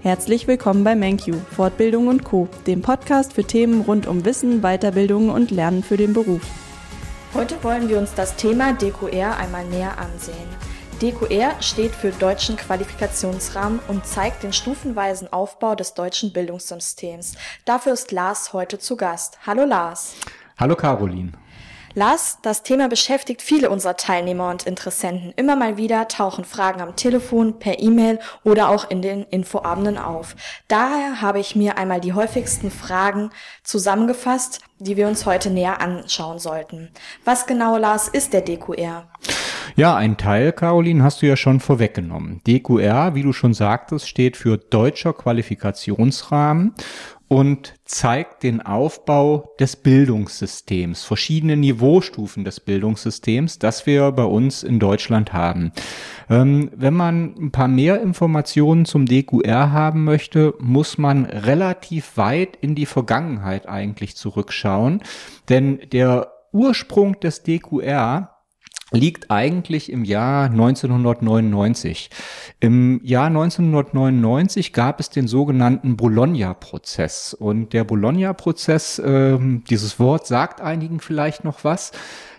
Herzlich willkommen bei MenQ, Fortbildung und Co., dem Podcast für Themen rund um Wissen, Weiterbildung und Lernen für den Beruf. Heute wollen wir uns das Thema DQR einmal näher ansehen. DQR steht für Deutschen Qualifikationsrahmen und zeigt den stufenweisen Aufbau des deutschen Bildungssystems. Dafür ist Lars heute zu Gast. Hallo Lars. Hallo Caroline. Lars, das Thema beschäftigt viele unserer Teilnehmer und Interessenten. Immer mal wieder tauchen Fragen am Telefon, per E-Mail oder auch in den Infoabenden auf. Daher habe ich mir einmal die häufigsten Fragen zusammengefasst, die wir uns heute näher anschauen sollten. Was genau, Lars, ist der DQR? Ja, ein Teil, Caroline, hast du ja schon vorweggenommen. DQR, wie du schon sagtest, steht für Deutscher Qualifikationsrahmen und zeigt den Aufbau des Bildungssystems, verschiedene Niveaustufen des Bildungssystems, das wir bei uns in Deutschland haben. Ähm, wenn man ein paar mehr Informationen zum DQR haben möchte, muss man relativ weit in die Vergangenheit eigentlich zurückschauen, denn der Ursprung des DQR liegt eigentlich im Jahr 1999. Im Jahr 1999 gab es den sogenannten Bologna-Prozess. Und der Bologna-Prozess, äh, dieses Wort sagt einigen vielleicht noch was.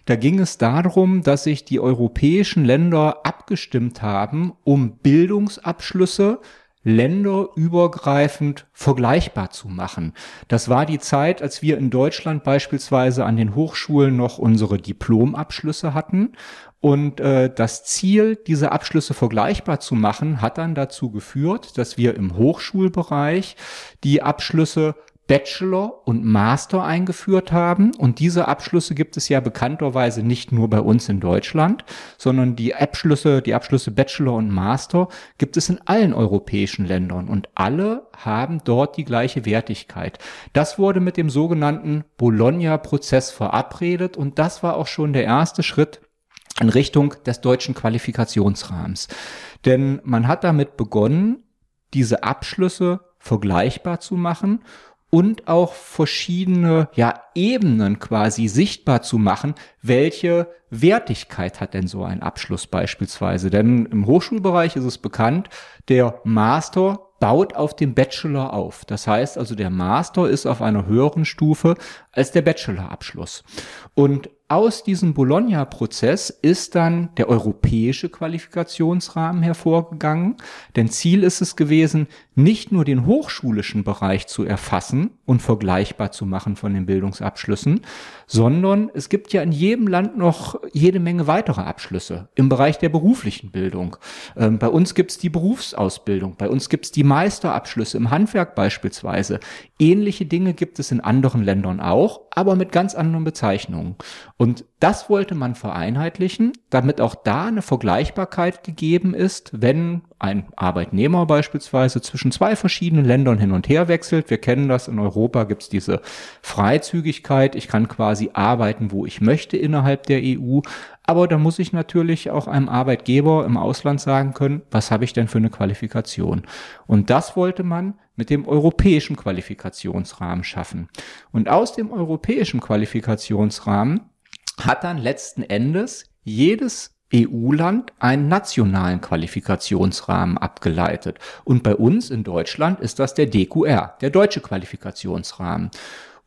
Da ging es darum, dass sich die europäischen Länder abgestimmt haben, um Bildungsabschlüsse länderübergreifend vergleichbar zu machen. Das war die Zeit, als wir in Deutschland beispielsweise an den Hochschulen noch unsere Diplomabschlüsse hatten. Und äh, das Ziel, diese Abschlüsse vergleichbar zu machen, hat dann dazu geführt, dass wir im Hochschulbereich die Abschlüsse Bachelor und Master eingeführt haben. Und diese Abschlüsse gibt es ja bekannterweise nicht nur bei uns in Deutschland, sondern die Abschlüsse, die Abschlüsse Bachelor und Master gibt es in allen europäischen Ländern und alle haben dort die gleiche Wertigkeit. Das wurde mit dem sogenannten Bologna-Prozess verabredet und das war auch schon der erste Schritt in Richtung des deutschen Qualifikationsrahmens. Denn man hat damit begonnen, diese Abschlüsse vergleichbar zu machen und auch verschiedene ja, Ebenen quasi sichtbar zu machen, welche Wertigkeit hat denn so ein Abschluss beispielsweise. Denn im Hochschulbereich ist es bekannt, der Master baut auf dem Bachelor auf. Das heißt also, der Master ist auf einer höheren Stufe als der Bachelorabschluss. Und aus diesem Bologna-Prozess ist dann der europäische Qualifikationsrahmen hervorgegangen. Denn Ziel ist es gewesen, nicht nur den hochschulischen Bereich zu erfassen und vergleichbar zu machen von den Bildungsabschlüssen, sondern es gibt ja in jedem Land noch jede Menge weitere Abschlüsse im Bereich der beruflichen Bildung. Ähm, bei uns gibt es die Berufsausbildung, bei uns gibt es die Meisterabschlüsse im Handwerk beispielsweise. Ähnliche Dinge gibt es in anderen Ländern auch, aber mit ganz anderen Bezeichnungen. Und das wollte man vereinheitlichen, damit auch da eine Vergleichbarkeit gegeben ist, wenn ein Arbeitnehmer beispielsweise zwischen zwei verschiedenen Ländern hin und her wechselt. Wir kennen das, in Europa gibt es diese Freizügigkeit. Ich kann quasi arbeiten, wo ich möchte innerhalb der EU. Aber da muss ich natürlich auch einem Arbeitgeber im Ausland sagen können, was habe ich denn für eine Qualifikation? Und das wollte man mit dem europäischen Qualifikationsrahmen schaffen. Und aus dem europäischen Qualifikationsrahmen hat dann letzten Endes jedes EU-Land einen nationalen Qualifikationsrahmen abgeleitet. Und bei uns in Deutschland ist das der DQR, der deutsche Qualifikationsrahmen.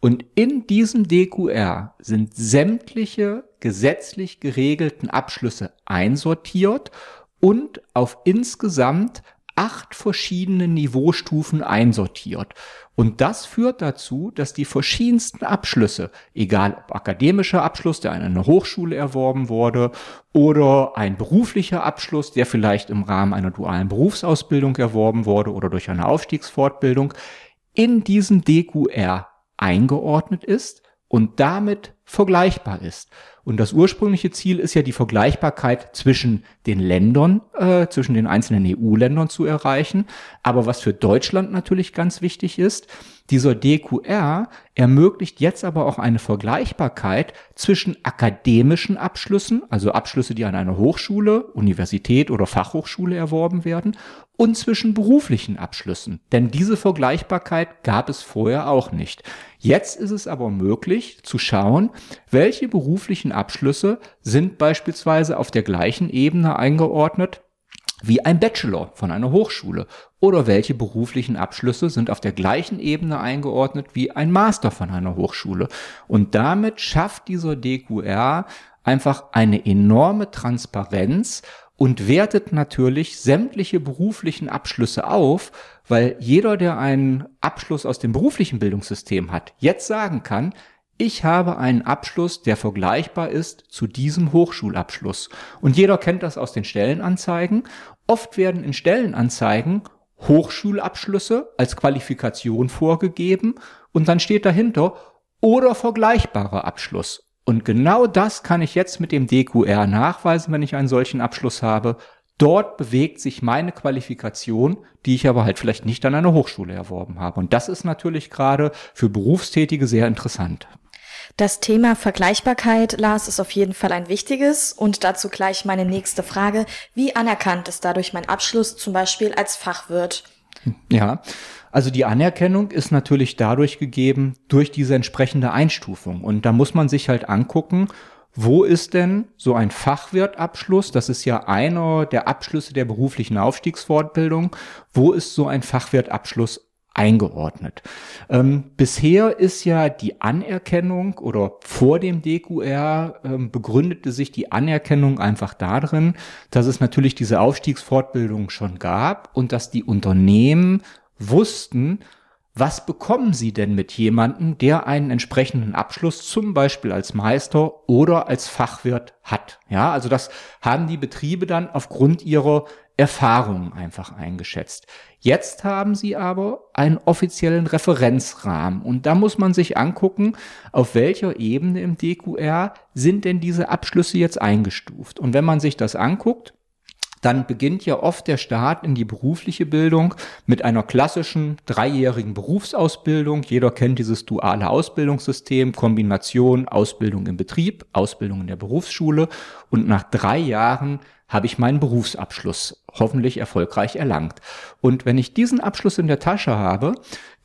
Und in diesem DQR sind sämtliche gesetzlich geregelten Abschlüsse einsortiert und auf insgesamt acht verschiedene Niveaustufen einsortiert. Und das führt dazu, dass die verschiedensten Abschlüsse, egal ob akademischer Abschluss, der an einer Hochschule erworben wurde, oder ein beruflicher Abschluss, der vielleicht im Rahmen einer dualen Berufsausbildung erworben wurde oder durch eine Aufstiegsfortbildung, in diesem DQR eingeordnet ist und damit vergleichbar ist. Und das ursprüngliche Ziel ist ja die Vergleichbarkeit zwischen den Ländern, äh, zwischen den einzelnen EU-Ländern zu erreichen. Aber was für Deutschland natürlich ganz wichtig ist, dieser DQR ermöglicht jetzt aber auch eine Vergleichbarkeit zwischen akademischen Abschlüssen, also Abschlüsse, die an einer Hochschule, Universität oder Fachhochschule erworben werden, und zwischen beruflichen Abschlüssen. Denn diese Vergleichbarkeit gab es vorher auch nicht. Jetzt ist es aber möglich zu schauen, welche beruflichen Abschlüsse sind beispielsweise auf der gleichen Ebene eingeordnet wie ein Bachelor von einer Hochschule oder welche beruflichen Abschlüsse sind auf der gleichen Ebene eingeordnet wie ein Master von einer Hochschule. Und damit schafft dieser DQR einfach eine enorme Transparenz und wertet natürlich sämtliche beruflichen Abschlüsse auf, weil jeder, der einen Abschluss aus dem beruflichen Bildungssystem hat, jetzt sagen kann, ich habe einen Abschluss, der vergleichbar ist zu diesem Hochschulabschluss. Und jeder kennt das aus den Stellenanzeigen. Oft werden in Stellenanzeigen Hochschulabschlüsse als Qualifikation vorgegeben und dann steht dahinter oder vergleichbarer Abschluss. Und genau das kann ich jetzt mit dem DQR nachweisen, wenn ich einen solchen Abschluss habe. Dort bewegt sich meine Qualifikation, die ich aber halt vielleicht nicht an einer Hochschule erworben habe. Und das ist natürlich gerade für Berufstätige sehr interessant. Das Thema Vergleichbarkeit, Lars, ist auf jeden Fall ein wichtiges und dazu gleich meine nächste Frage. Wie anerkannt ist dadurch mein Abschluss zum Beispiel als Fachwirt? Ja, also die Anerkennung ist natürlich dadurch gegeben durch diese entsprechende Einstufung. Und da muss man sich halt angucken, wo ist denn so ein Fachwirtabschluss? Das ist ja einer der Abschlüsse der beruflichen Aufstiegsfortbildung. Wo ist so ein Fachwirtabschluss eingeordnet. Ähm, bisher ist ja die Anerkennung oder vor dem DQR ähm, begründete sich die Anerkennung einfach darin, dass es natürlich diese Aufstiegsfortbildung schon gab und dass die Unternehmen wussten, was bekommen Sie denn mit jemandem, der einen entsprechenden Abschluss zum Beispiel als Meister oder als Fachwirt hat? Ja, also das haben die Betriebe dann aufgrund ihrer Erfahrungen einfach eingeschätzt. Jetzt haben sie aber einen offiziellen Referenzrahmen und da muss man sich angucken, auf welcher Ebene im DQR sind denn diese Abschlüsse jetzt eingestuft. Und wenn man sich das anguckt, dann beginnt ja oft der Start in die berufliche Bildung mit einer klassischen dreijährigen Berufsausbildung. Jeder kennt dieses duale Ausbildungssystem, Kombination Ausbildung im Betrieb, Ausbildung in der Berufsschule und nach drei Jahren habe ich meinen Berufsabschluss hoffentlich erfolgreich erlangt. Und wenn ich diesen Abschluss in der Tasche habe,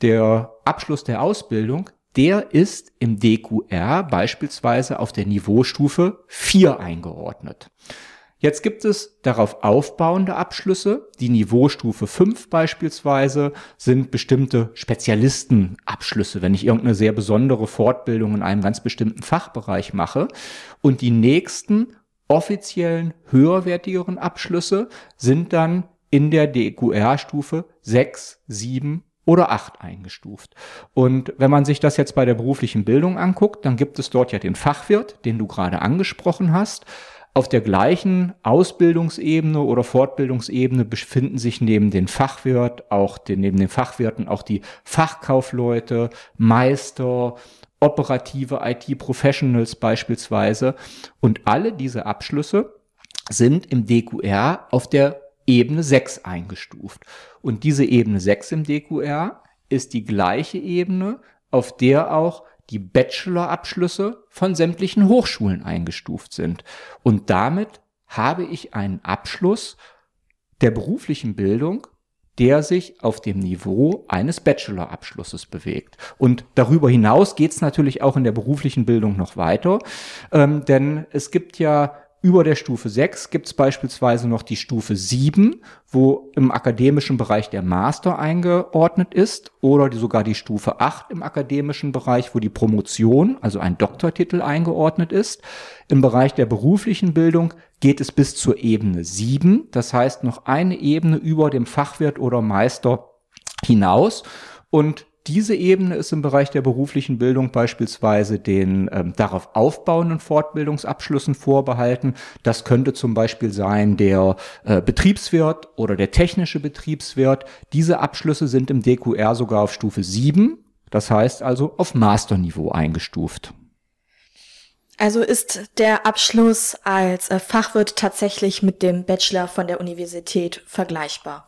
der Abschluss der Ausbildung, der ist im DQR beispielsweise auf der Niveaustufe 4 eingeordnet. Jetzt gibt es darauf aufbauende Abschlüsse. Die Niveaustufe 5 beispielsweise sind bestimmte Spezialistenabschlüsse, wenn ich irgendeine sehr besondere Fortbildung in einem ganz bestimmten Fachbereich mache. Und die nächsten offiziellen höherwertigeren Abschlüsse sind dann in der DQR-Stufe 6, 7 oder 8 eingestuft. Und wenn man sich das jetzt bei der beruflichen Bildung anguckt, dann gibt es dort ja den Fachwirt, den du gerade angesprochen hast. Auf der gleichen Ausbildungsebene oder Fortbildungsebene befinden sich neben den Fachwirt auch den, neben den Fachwirten auch die Fachkaufleute, Meister, operative IT-Professionals beispielsweise. Und alle diese Abschlüsse sind im DQR auf der Ebene 6 eingestuft. Und diese Ebene 6 im DQR ist die gleiche Ebene, auf der auch die Bachelor-Abschlüsse von sämtlichen Hochschulen eingestuft sind. Und damit habe ich einen Abschluss der beruflichen Bildung, der sich auf dem Niveau eines Bachelor-Abschlusses bewegt. Und darüber hinaus geht es natürlich auch in der beruflichen Bildung noch weiter, ähm, denn es gibt ja über der Stufe 6 gibt es beispielsweise noch die Stufe 7, wo im akademischen Bereich der Master eingeordnet ist, oder sogar die Stufe 8 im akademischen Bereich, wo die Promotion, also ein Doktortitel eingeordnet ist. Im Bereich der beruflichen Bildung geht es bis zur Ebene 7, das heißt noch eine Ebene über dem Fachwirt oder Meister hinaus. Und diese Ebene ist im Bereich der beruflichen Bildung beispielsweise den ähm, darauf aufbauenden Fortbildungsabschlüssen vorbehalten. Das könnte zum Beispiel sein der äh, Betriebswirt oder der technische Betriebswirt. Diese Abschlüsse sind im DQR sogar auf Stufe 7, das heißt also auf Masterniveau eingestuft. Also ist der Abschluss als äh, Fachwirt tatsächlich mit dem Bachelor von der Universität vergleichbar?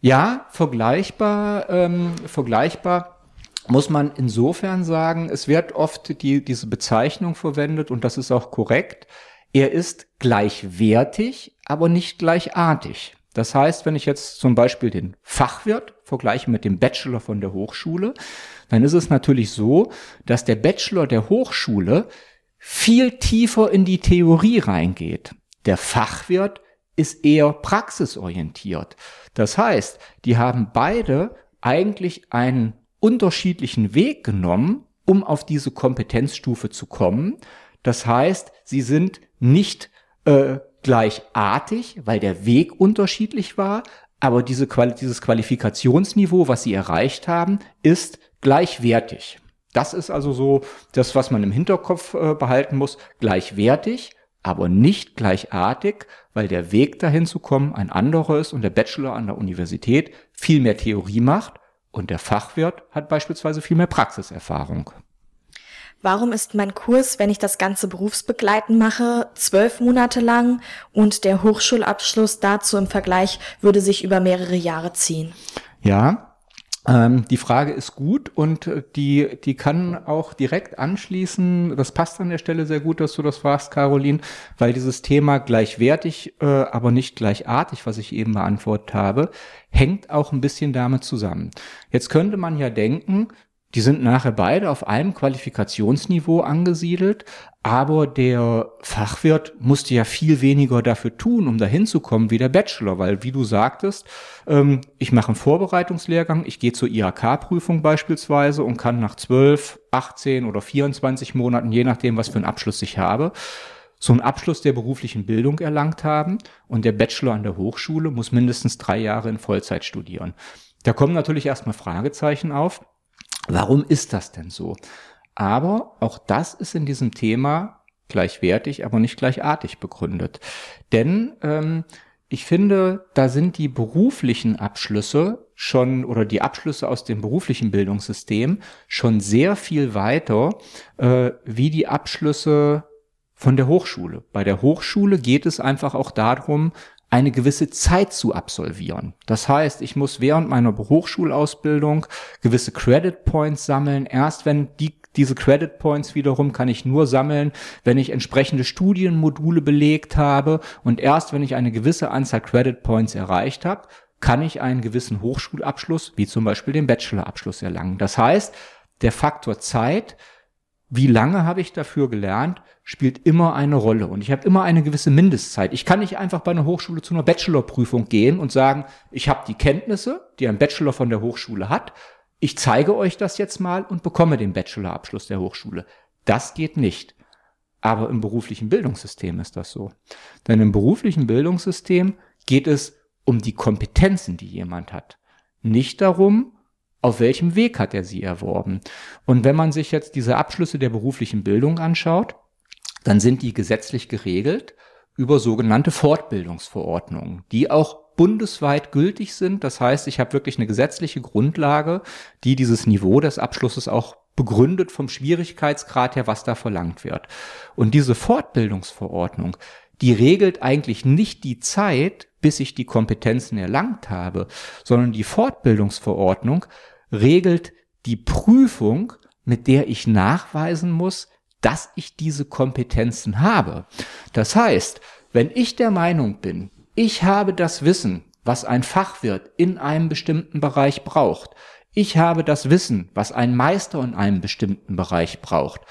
Ja, vergleichbar, ähm, vergleichbar muss man insofern sagen, es wird oft die, diese Bezeichnung verwendet und das ist auch korrekt. Er ist gleichwertig, aber nicht gleichartig. Das heißt, wenn ich jetzt zum Beispiel den Fachwirt vergleiche mit dem Bachelor von der Hochschule, dann ist es natürlich so, dass der Bachelor der Hochschule viel tiefer in die Theorie reingeht. Der Fachwirt ist eher praxisorientiert. Das heißt, die haben beide eigentlich einen unterschiedlichen Weg genommen, um auf diese Kompetenzstufe zu kommen. Das heißt, sie sind nicht äh, gleichartig, weil der Weg unterschiedlich war, aber diese Quali dieses Qualifikationsniveau, was sie erreicht haben, ist gleichwertig. Das ist also so das, was man im Hinterkopf äh, behalten muss. Gleichwertig, aber nicht gleichartig, weil der Weg dahin zu kommen ein anderer ist und der Bachelor an der Universität viel mehr Theorie macht und der Fachwirt hat beispielsweise viel mehr Praxiserfahrung. Warum ist mein Kurs, wenn ich das ganze berufsbegleitend mache, zwölf Monate lang und der Hochschulabschluss dazu im Vergleich würde sich über mehrere Jahre ziehen? Ja, ähm, die Frage ist gut und äh, die, die kann auch direkt anschließen. Das passt an der Stelle sehr gut, dass du das fragst, Caroline, weil dieses Thema gleichwertig, äh, aber nicht gleichartig, was ich eben beantwortet habe, hängt auch ein bisschen damit zusammen. Jetzt könnte man ja denken, die sind nachher beide auf einem Qualifikationsniveau angesiedelt, aber der Fachwirt musste ja viel weniger dafür tun, um dahin zu kommen wie der Bachelor, weil wie du sagtest, ähm, ich mache einen Vorbereitungslehrgang, ich gehe zur IHK-Prüfung beispielsweise und kann nach 12, 18 oder 24 Monaten, je nachdem, was für einen Abschluss ich habe, so einen Abschluss der beruflichen Bildung erlangt haben und der Bachelor an der Hochschule muss mindestens drei Jahre in Vollzeit studieren. Da kommen natürlich erstmal Fragezeichen auf Warum ist das denn so? Aber auch das ist in diesem Thema gleichwertig, aber nicht gleichartig begründet. Denn ähm, ich finde, da sind die beruflichen Abschlüsse schon oder die Abschlüsse aus dem beruflichen Bildungssystem schon sehr viel weiter äh, wie die Abschlüsse von der Hochschule. Bei der Hochschule geht es einfach auch darum, eine gewisse Zeit zu absolvieren. Das heißt, ich muss während meiner Hochschulausbildung gewisse Credit Points sammeln. Erst wenn die diese Credit Points wiederum kann ich nur sammeln, wenn ich entsprechende Studienmodule belegt habe und erst wenn ich eine gewisse Anzahl Credit Points erreicht habe, kann ich einen gewissen Hochschulabschluss, wie zum Beispiel den Bachelorabschluss erlangen. Das heißt, der Faktor Zeit wie lange habe ich dafür gelernt, spielt immer eine Rolle. Und ich habe immer eine gewisse Mindestzeit. Ich kann nicht einfach bei einer Hochschule zu einer Bachelorprüfung gehen und sagen, ich habe die Kenntnisse, die ein Bachelor von der Hochschule hat. Ich zeige euch das jetzt mal und bekomme den Bachelorabschluss der Hochschule. Das geht nicht. Aber im beruflichen Bildungssystem ist das so. Denn im beruflichen Bildungssystem geht es um die Kompetenzen, die jemand hat. Nicht darum, auf welchem Weg hat er sie erworben? Und wenn man sich jetzt diese Abschlüsse der beruflichen Bildung anschaut, dann sind die gesetzlich geregelt über sogenannte Fortbildungsverordnungen, die auch bundesweit gültig sind. Das heißt, ich habe wirklich eine gesetzliche Grundlage, die dieses Niveau des Abschlusses auch begründet vom Schwierigkeitsgrad her, was da verlangt wird. Und diese Fortbildungsverordnung, die regelt eigentlich nicht die Zeit, bis ich die Kompetenzen erlangt habe, sondern die Fortbildungsverordnung regelt die Prüfung, mit der ich nachweisen muss, dass ich diese Kompetenzen habe. Das heißt, wenn ich der Meinung bin, ich habe das Wissen, was ein Fachwirt in einem bestimmten Bereich braucht, ich habe das Wissen, was ein Meister in einem bestimmten Bereich braucht,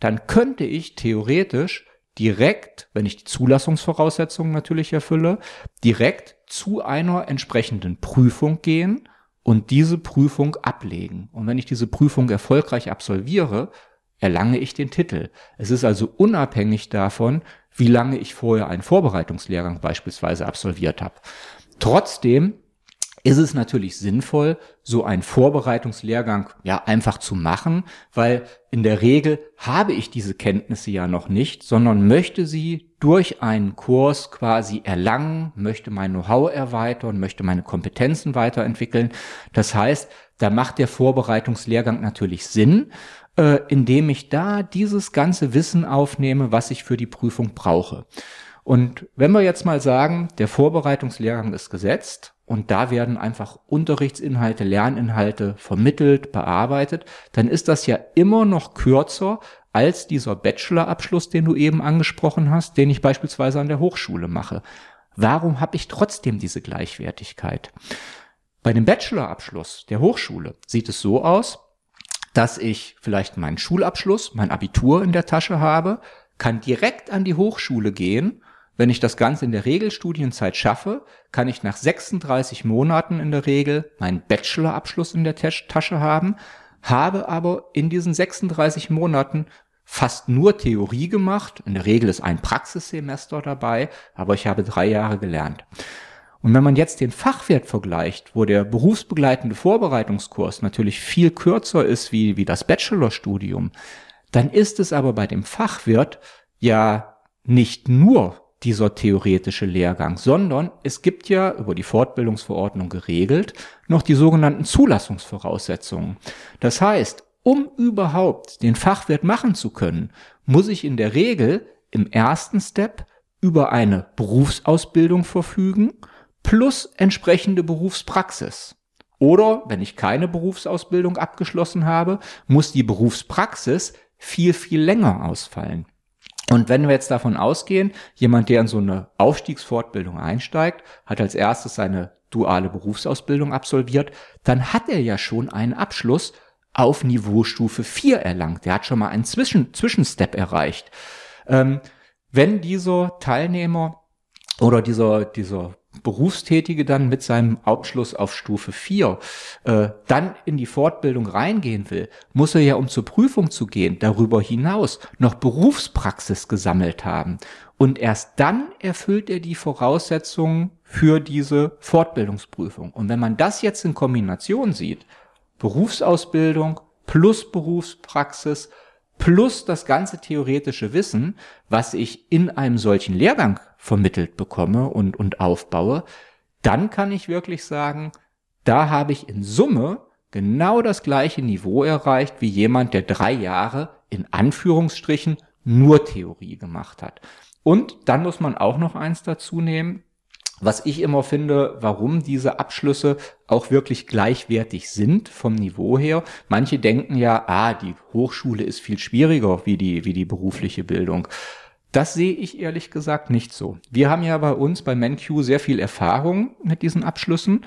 dann könnte ich theoretisch direkt, wenn ich die Zulassungsvoraussetzungen natürlich erfülle, direkt zu einer entsprechenden Prüfung gehen und diese Prüfung ablegen. Und wenn ich diese Prüfung erfolgreich absolviere, erlange ich den Titel. Es ist also unabhängig davon, wie lange ich vorher einen Vorbereitungslehrgang beispielsweise absolviert habe. Trotzdem ist es natürlich sinnvoll, so einen Vorbereitungslehrgang ja einfach zu machen, weil in der Regel habe ich diese Kenntnisse ja noch nicht, sondern möchte sie durch einen Kurs quasi erlangen, möchte mein Know-how erweitern, möchte meine Kompetenzen weiterentwickeln. Das heißt, da macht der Vorbereitungslehrgang natürlich Sinn, äh, indem ich da dieses ganze Wissen aufnehme, was ich für die Prüfung brauche. Und wenn wir jetzt mal sagen, der Vorbereitungslehrgang ist gesetzt und da werden einfach Unterrichtsinhalte, Lerninhalte vermittelt, bearbeitet, dann ist das ja immer noch kürzer als dieser Bachelorabschluss, den du eben angesprochen hast, den ich beispielsweise an der Hochschule mache. Warum habe ich trotzdem diese Gleichwertigkeit? Bei dem Bachelorabschluss der Hochschule sieht es so aus, dass ich vielleicht meinen Schulabschluss, mein Abitur in der Tasche habe, kann direkt an die Hochschule gehen wenn ich das Ganze in der Regelstudienzeit schaffe, kann ich nach 36 Monaten in der Regel meinen Bachelorabschluss in der Tasche haben, habe aber in diesen 36 Monaten fast nur Theorie gemacht. In der Regel ist ein Praxissemester dabei, aber ich habe drei Jahre gelernt. Und wenn man jetzt den Fachwert vergleicht, wo der berufsbegleitende Vorbereitungskurs natürlich viel kürzer ist wie, wie das Bachelorstudium, dann ist es aber bei dem Fachwirt ja nicht nur dieser theoretische Lehrgang, sondern es gibt ja über die Fortbildungsverordnung geregelt noch die sogenannten Zulassungsvoraussetzungen. Das heißt, um überhaupt den Fachwirt machen zu können, muss ich in der Regel im ersten Step über eine Berufsausbildung verfügen plus entsprechende Berufspraxis. Oder wenn ich keine Berufsausbildung abgeschlossen habe, muss die Berufspraxis viel, viel länger ausfallen. Und wenn wir jetzt davon ausgehen, jemand, der in so eine Aufstiegsfortbildung einsteigt, hat als erstes seine duale Berufsausbildung absolviert, dann hat er ja schon einen Abschluss auf Niveaustufe 4 erlangt. Der hat schon mal einen Zwischen Zwischenstep erreicht. Ähm, wenn dieser Teilnehmer oder dieser, dieser Berufstätige dann mit seinem Abschluss auf Stufe 4 äh, dann in die Fortbildung reingehen will, muss er ja, um zur Prüfung zu gehen, darüber hinaus noch Berufspraxis gesammelt haben. Und erst dann erfüllt er die Voraussetzungen für diese Fortbildungsprüfung. Und wenn man das jetzt in Kombination sieht, Berufsausbildung plus Berufspraxis plus das ganze theoretische Wissen, was ich in einem solchen Lehrgang vermittelt bekomme und, und aufbaue, dann kann ich wirklich sagen, da habe ich in Summe genau das gleiche Niveau erreicht wie jemand, der drei Jahre in Anführungsstrichen nur Theorie gemacht hat. Und dann muss man auch noch eins dazu nehmen, was ich immer finde, warum diese Abschlüsse auch wirklich gleichwertig sind vom Niveau her. Manche denken ja, ah, die Hochschule ist viel schwieriger wie die, wie die berufliche Bildung. Das sehe ich ehrlich gesagt nicht so. Wir haben ja bei uns bei MenQ sehr viel Erfahrung mit diesen Abschlüssen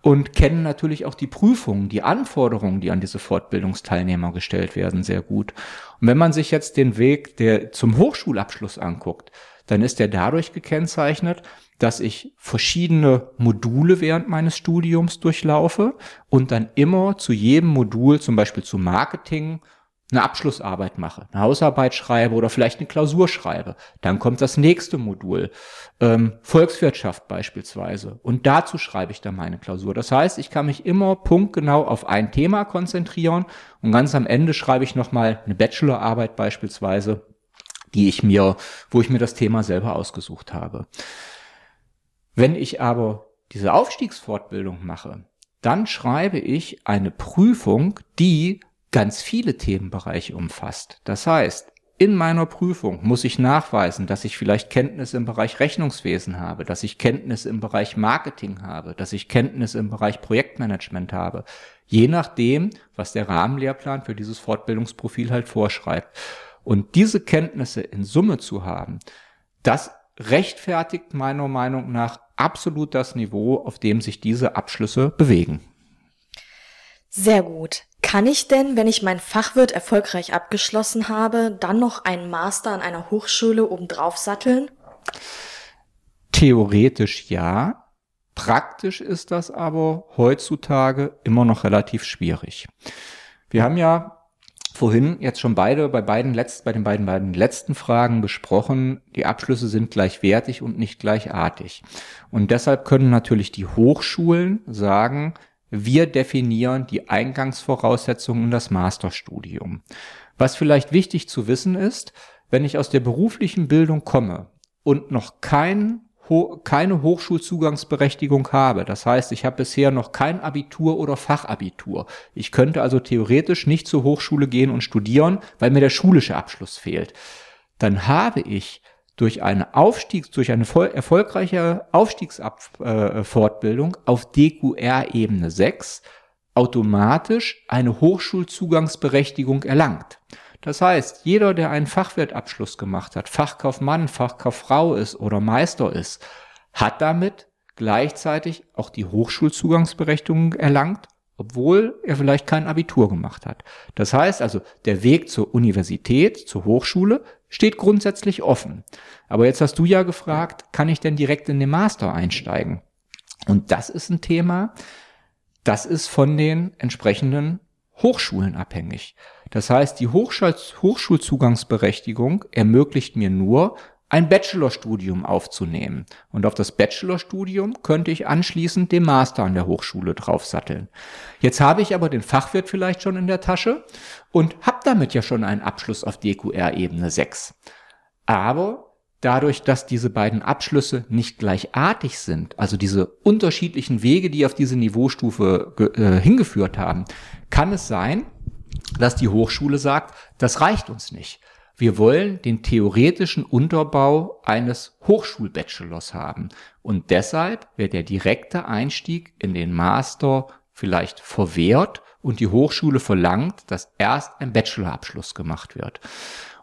und kennen natürlich auch die Prüfungen, die Anforderungen, die an diese Fortbildungsteilnehmer gestellt werden, sehr gut. Und wenn man sich jetzt den Weg der zum Hochschulabschluss anguckt, dann ist der dadurch gekennzeichnet, dass ich verschiedene Module während meines Studiums durchlaufe und dann immer zu jedem Modul, zum Beispiel zu Marketing, eine Abschlussarbeit mache, eine Hausarbeit schreibe oder vielleicht eine Klausur schreibe. Dann kommt das nächste Modul, ähm, Volkswirtschaft beispielsweise. Und dazu schreibe ich dann meine Klausur. Das heißt, ich kann mich immer punktgenau auf ein Thema konzentrieren und ganz am Ende schreibe ich nochmal eine Bachelorarbeit beispielsweise, die ich mir, wo ich mir das Thema selber ausgesucht habe. Wenn ich aber diese Aufstiegsfortbildung mache, dann schreibe ich eine Prüfung, die ganz viele Themenbereiche umfasst. Das heißt, in meiner Prüfung muss ich nachweisen, dass ich vielleicht Kenntnisse im Bereich Rechnungswesen habe, dass ich Kenntnisse im Bereich Marketing habe, dass ich Kenntnisse im Bereich Projektmanagement habe. Je nachdem, was der Rahmenlehrplan für dieses Fortbildungsprofil halt vorschreibt. Und diese Kenntnisse in Summe zu haben, das rechtfertigt meiner Meinung nach absolut das Niveau, auf dem sich diese Abschlüsse bewegen. Sehr gut. Kann ich denn, wenn ich mein Fachwirt erfolgreich abgeschlossen habe, dann noch einen Master an einer Hochschule obendrauf satteln? Theoretisch ja. Praktisch ist das aber heutzutage immer noch relativ schwierig. Wir haben ja vorhin jetzt schon beide bei beiden letzt, bei den beiden beiden letzten Fragen besprochen, die Abschlüsse sind gleichwertig und nicht gleichartig. Und deshalb können natürlich die Hochschulen sagen, wir definieren die Eingangsvoraussetzungen in das Masterstudium. Was vielleicht wichtig zu wissen ist, wenn ich aus der beruflichen Bildung komme und noch kein, keine Hochschulzugangsberechtigung habe, das heißt, ich habe bisher noch kein Abitur oder Fachabitur, ich könnte also theoretisch nicht zur Hochschule gehen und studieren, weil mir der schulische Abschluss fehlt, dann habe ich durch eine Aufstiegs, durch eine erfolgreiche Aufstiegsfortbildung äh, auf DQR-Ebene 6 automatisch eine Hochschulzugangsberechtigung erlangt. Das heißt, jeder, der einen Fachwertabschluss gemacht hat, Fachkaufmann, Fachkauffrau ist oder Meister ist, hat damit gleichzeitig auch die Hochschulzugangsberechtigung erlangt, obwohl er vielleicht kein Abitur gemacht hat. Das heißt also, der Weg zur Universität, zur Hochschule steht grundsätzlich offen. Aber jetzt hast du ja gefragt, kann ich denn direkt in den Master einsteigen? Und das ist ein Thema, das ist von den entsprechenden Hochschulen abhängig. Das heißt, die Hochschul Hochschulzugangsberechtigung ermöglicht mir nur, ein Bachelorstudium aufzunehmen. Und auf das Bachelorstudium könnte ich anschließend den Master an der Hochschule draufsatteln. Jetzt habe ich aber den Fachwirt vielleicht schon in der Tasche und habe damit ja schon einen Abschluss auf DQR-Ebene 6. Aber dadurch, dass diese beiden Abschlüsse nicht gleichartig sind, also diese unterschiedlichen Wege, die auf diese Niveaustufe äh, hingeführt haben, kann es sein, dass die Hochschule sagt, das reicht uns nicht. Wir wollen den theoretischen Unterbau eines Hochschulbachelors haben. Und deshalb wird der direkte Einstieg in den Master vielleicht verwehrt und die Hochschule verlangt, dass erst ein Bachelorabschluss gemacht wird.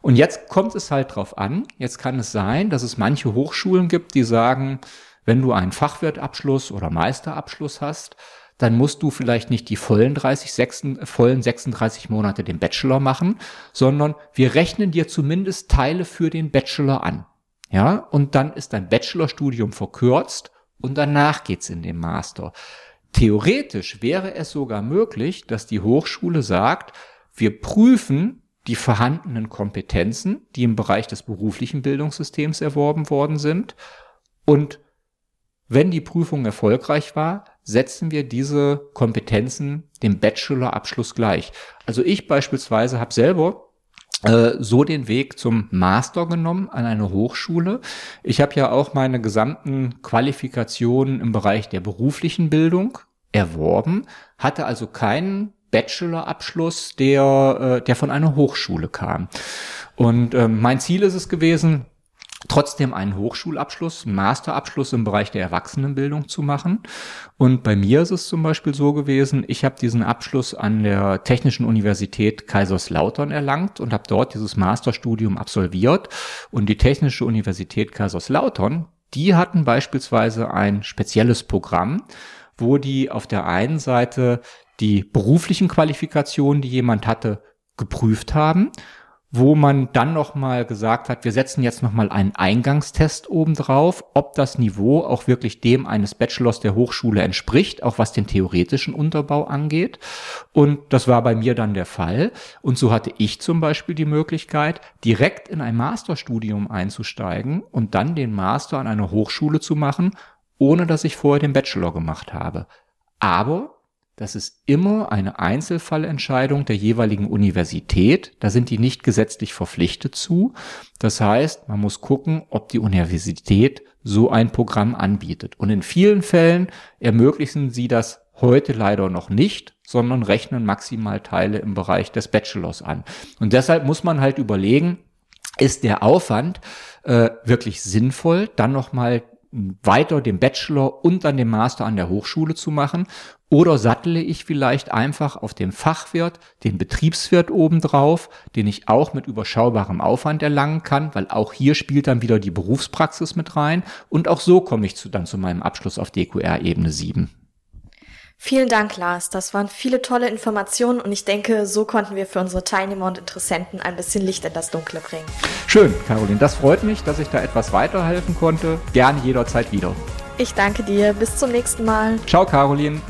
Und jetzt kommt es halt drauf an. Jetzt kann es sein, dass es manche Hochschulen gibt, die sagen, wenn du einen Fachwirtabschluss oder Meisterabschluss hast, dann musst du vielleicht nicht die vollen 30, 6, vollen 36 Monate den Bachelor machen, sondern wir rechnen dir zumindest Teile für den Bachelor an. Ja, und dann ist dein Bachelorstudium verkürzt und danach geht's in den Master. Theoretisch wäre es sogar möglich, dass die Hochschule sagt, wir prüfen die vorhandenen Kompetenzen, die im Bereich des beruflichen Bildungssystems erworben worden sind und wenn die Prüfung erfolgreich war, setzen wir diese Kompetenzen dem Bachelorabschluss gleich. Also ich beispielsweise habe selber äh, so den Weg zum Master genommen an eine Hochschule. Ich habe ja auch meine gesamten Qualifikationen im Bereich der beruflichen Bildung erworben, hatte also keinen Bachelorabschluss, der, äh, der von einer Hochschule kam. Und äh, mein Ziel ist es gewesen, trotzdem einen Hochschulabschluss, einen Masterabschluss im Bereich der Erwachsenenbildung zu machen. Und bei mir ist es zum Beispiel so gewesen, ich habe diesen Abschluss an der Technischen Universität Kaiserslautern erlangt und habe dort dieses Masterstudium absolviert. Und die Technische Universität Kaiserslautern, die hatten beispielsweise ein spezielles Programm, wo die auf der einen Seite die beruflichen Qualifikationen, die jemand hatte, geprüft haben wo man dann nochmal gesagt hat, wir setzen jetzt nochmal einen Eingangstest obendrauf, ob das Niveau auch wirklich dem eines Bachelors der Hochschule entspricht, auch was den theoretischen Unterbau angeht. Und das war bei mir dann der Fall. Und so hatte ich zum Beispiel die Möglichkeit, direkt in ein Masterstudium einzusteigen und dann den Master an einer Hochschule zu machen, ohne dass ich vorher den Bachelor gemacht habe. Aber das ist immer eine Einzelfallentscheidung der jeweiligen Universität. Da sind die nicht gesetzlich verpflichtet zu. Das heißt, man muss gucken, ob die Universität so ein Programm anbietet. Und in vielen Fällen ermöglichen sie das heute leider noch nicht, sondern rechnen maximal Teile im Bereich des Bachelors an. Und deshalb muss man halt überlegen, ist der Aufwand äh, wirklich sinnvoll, dann nochmal weiter den Bachelor und dann den Master an der Hochschule zu machen? Oder sattle ich vielleicht einfach auf den Fachwirt, den Betriebswirt obendrauf, den ich auch mit überschaubarem Aufwand erlangen kann, weil auch hier spielt dann wieder die Berufspraxis mit rein. Und auch so komme ich zu, dann zu meinem Abschluss auf DQR Ebene 7. Vielen Dank, Lars. Das waren viele tolle Informationen und ich denke, so konnten wir für unsere Teilnehmer und Interessenten ein bisschen Licht in das Dunkle bringen. Schön, Caroline. Das freut mich, dass ich da etwas weiterhelfen konnte. Gerne jederzeit wieder. Ich danke dir. Bis zum nächsten Mal. Ciao, Caroline.